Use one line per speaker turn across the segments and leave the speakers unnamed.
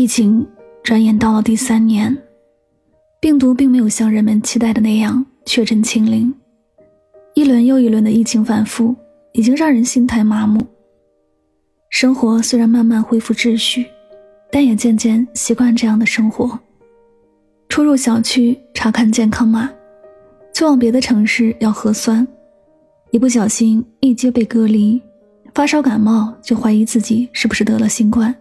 疫情转眼到了第三年，病毒并没有像人们期待的那样确诊清零，一轮又一轮的疫情反复，已经让人心态麻木。生活虽然慢慢恢复秩序，但也渐渐习惯这样的生活。出入小区查看健康码，去往别的城市要核酸，一不小心一接被隔离，发烧感冒就怀疑自己是不是得了新冠。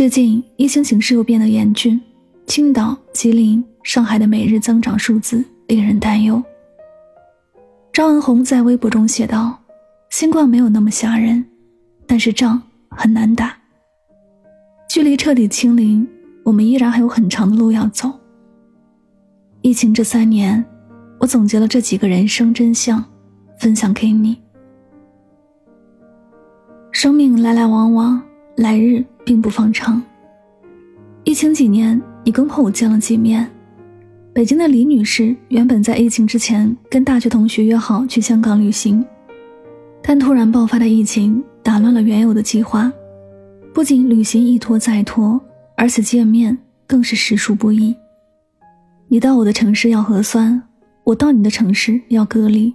最近疫情形势又变得严峻，青岛、吉林、上海的每日增长数字令人担忧。张文宏在微博中写道：“新冠没有那么吓人，但是仗很难打。距离彻底清零，我们依然还有很长的路要走。”疫情这三年，我总结了这几个人生真相，分享给你。生命来来往往，来日。并不方长。疫情几年，你跟朋友见了几面？北京的李女士原本在疫情之前跟大学同学约好去香港旅行，但突然爆发的疫情打乱了原有的计划，不仅旅行一拖再拖，而且见面更是实属不易。你到我的城市要核酸，我到你的城市要隔离，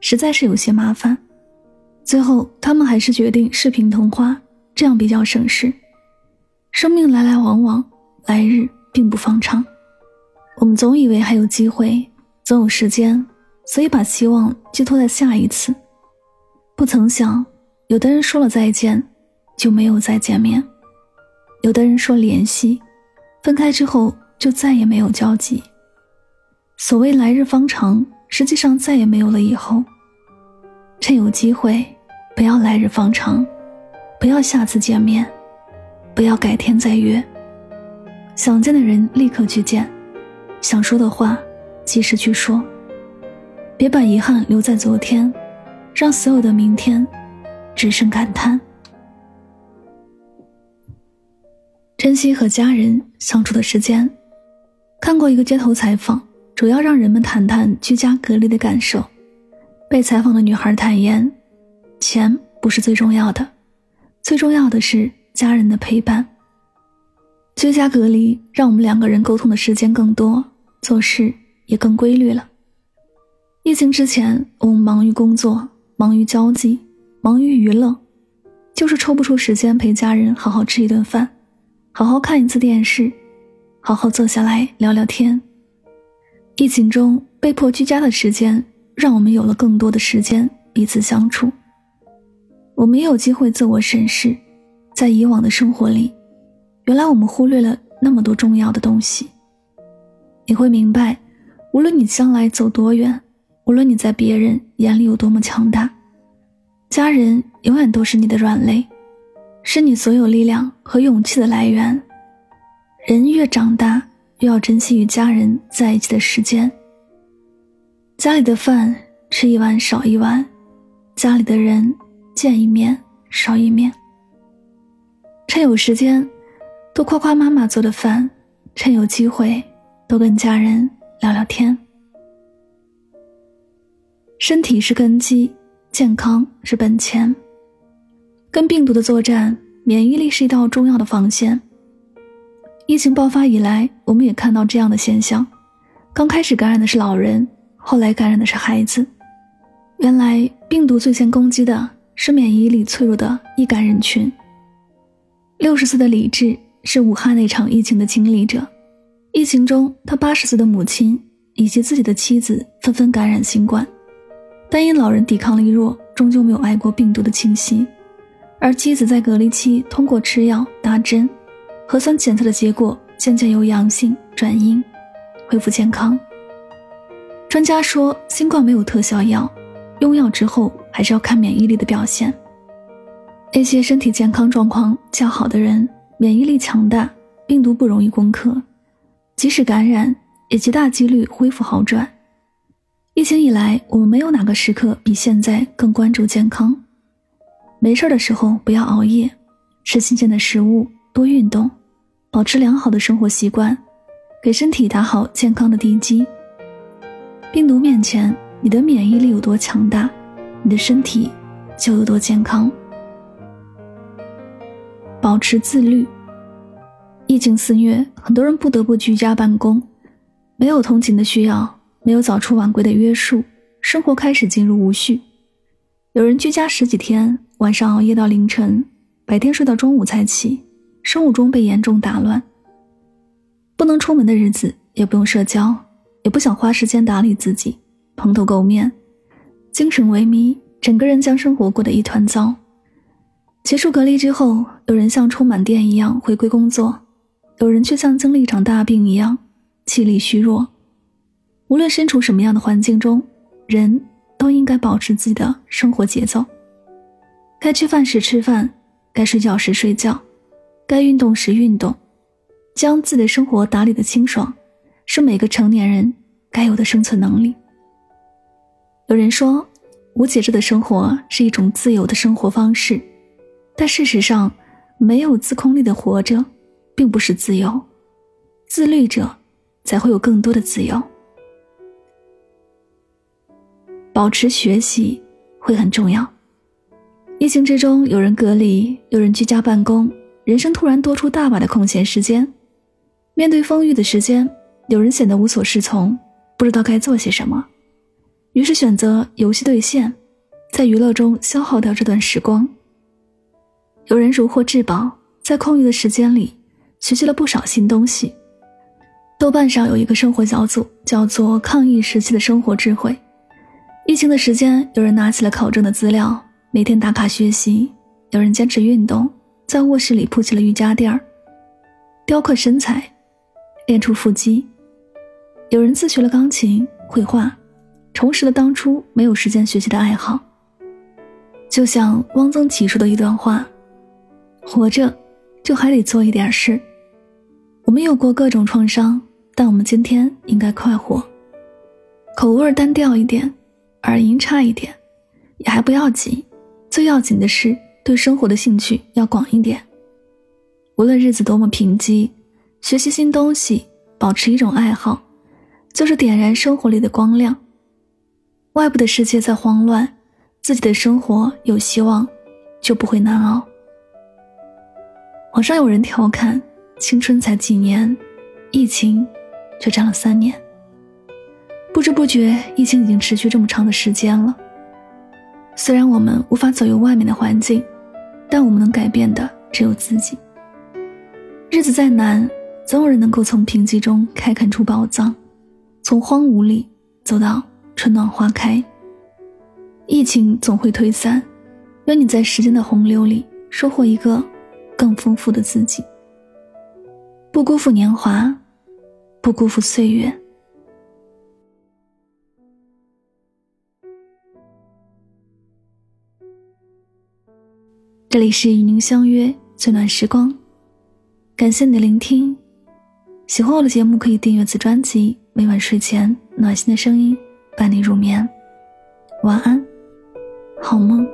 实在是有些麻烦。最后，他们还是决定视频通话，这样比较省事。生命来来往往，来日并不方长。我们总以为还有机会，总有时间，所以把希望寄托在下一次。不曾想，有的人说了再见，就没有再见面；有的人说联系，分开之后就再也没有交集。所谓来日方长，实际上再也没有了以后。趁有机会，不要来日方长，不要下次见面。不要改天再约。想见的人立刻去见，想说的话及时去说。别把遗憾留在昨天，让所有的明天只剩感叹。珍惜和家人相处的时间。看过一个街头采访，主要让人们谈谈居家隔离的感受。被采访的女孩坦言：“钱不是最重要的，最重要的是。”家人的陪伴。居家隔离让我们两个人沟通的时间更多，做事也更规律了。疫情之前，我们忙于工作，忙于交际，忙于娱乐，就是抽不出时间陪家人好好吃一顿饭，好好看一次电视，好好坐下来聊聊天。疫情中被迫居家的时间，让我们有了更多的时间彼此相处，我们也有机会自我审视。在以往的生活里，原来我们忽略了那么多重要的东西。你会明白，无论你将来走多远，无论你在别人眼里有多么强大，家人永远都是你的软肋，是你所有力量和勇气的来源。人越长大，越要珍惜与家人在一起的时间。家里的饭吃一碗少一碗，家里的人见一面少一面。趁有时间，多夸夸妈妈做的饭；趁有机会，多跟家人聊聊天。身体是根基，健康是本钱。跟病毒的作战，免疫力是一道重要的防线。疫情爆发以来，我们也看到这样的现象：刚开始感染的是老人，后来感染的是孩子。原来，病毒最先攻击的是免疫力脆弱的易感人群。六十岁的李志是武汉那场疫情的经历者。疫情中，他八十岁的母亲以及自己的妻子纷纷感染新冠，但因老人抵抗力弱，终究没有挨过病毒的侵袭。而妻子在隔离期通过吃药、打针、核酸检测的结果，渐渐由阳性转阴，恢复健康。专家说，新冠没有特效药，用药之后还是要看免疫力的表现。那些身体健康状况较好的人，免疫力强大，病毒不容易攻克，即使感染也极大几率恢复好转。疫情以来，我们没有哪个时刻比现在更关注健康。没事的时候不要熬夜，吃新鲜的食物，多运动，保持良好的生活习惯，给身体打好健康的地基。病毒面前，你的免疫力有多强大，你的身体就有多健康。保持自律。疫情肆虐，很多人不得不居家办公，没有通勤的需要。没有早出晚归的约束，生活开始进入无序。有人居家十几天，晚上熬夜到凌晨，白天睡到中午才起，生物钟被严重打乱。不能出门的日子，也不用社交，也不想花时间打理自己，蓬头垢面，精神萎靡，整个人将生活过得一团糟。结束隔离之后，有人像充满电一样回归工作，有人却像经历一场大病一样，气力虚弱。无论身处什么样的环境中，人都应该保持自己的生活节奏。该吃饭时吃饭，该睡觉时睡觉，该运动时运动，将自己的生活打理的清爽，是每个成年人该有的生存能力。有人说，无节制的生活是一种自由的生活方式，但事实上，没有自控力的活着，并不是自由。自律者，才会有更多的自由。保持学习会很重要。疫情之中，有人隔离，有人居家办公，人生突然多出大把的空闲时间。面对丰裕的时间，有人显得无所适从，不知道该做些什么，于是选择游戏兑现，在娱乐中消耗掉这段时光。有人如获至宝，在空余的时间里学习了不少新东西。豆瓣上有一个生活小组，叫做“抗疫时期的生活智慧”。疫情的时间，有人拿起了考证的资料，每天打卡学习；有人坚持运动，在卧室里铺起了瑜伽垫儿，雕刻身材，练出腹肌；有人自学了钢琴、绘画，重拾了当初没有时间学习的爱好。就像汪曾祺说的一段话：“活着，就还得做一点事。我们有过各种创伤，但我们今天应该快活。口味单调一点。”耳音差一点，也还不要紧。最要紧的是，对生活的兴趣要广一点。无论日子多么贫瘠，学习新东西，保持一种爱好，就是点燃生活里的光亮。外部的世界在慌乱，自己的生活有希望，就不会难熬。网上有人调侃：青春才几年，疫情却占了三年。不知不觉，疫情已经持续这么长的时间了。虽然我们无法左右外面的环境，但我们能改变的只有自己。日子再难，总有人能够从贫瘠中开垦出宝藏，从荒芜里走到春暖花开。疫情总会退散，愿你在时间的洪流里收获一个更丰富的自己，不辜负年华，不辜负岁月。这里是与您相约最暖时光，感谢你的聆听。喜欢我的节目，可以订阅此专辑。每晚睡前，暖心的声音伴你入眠。晚安，好梦。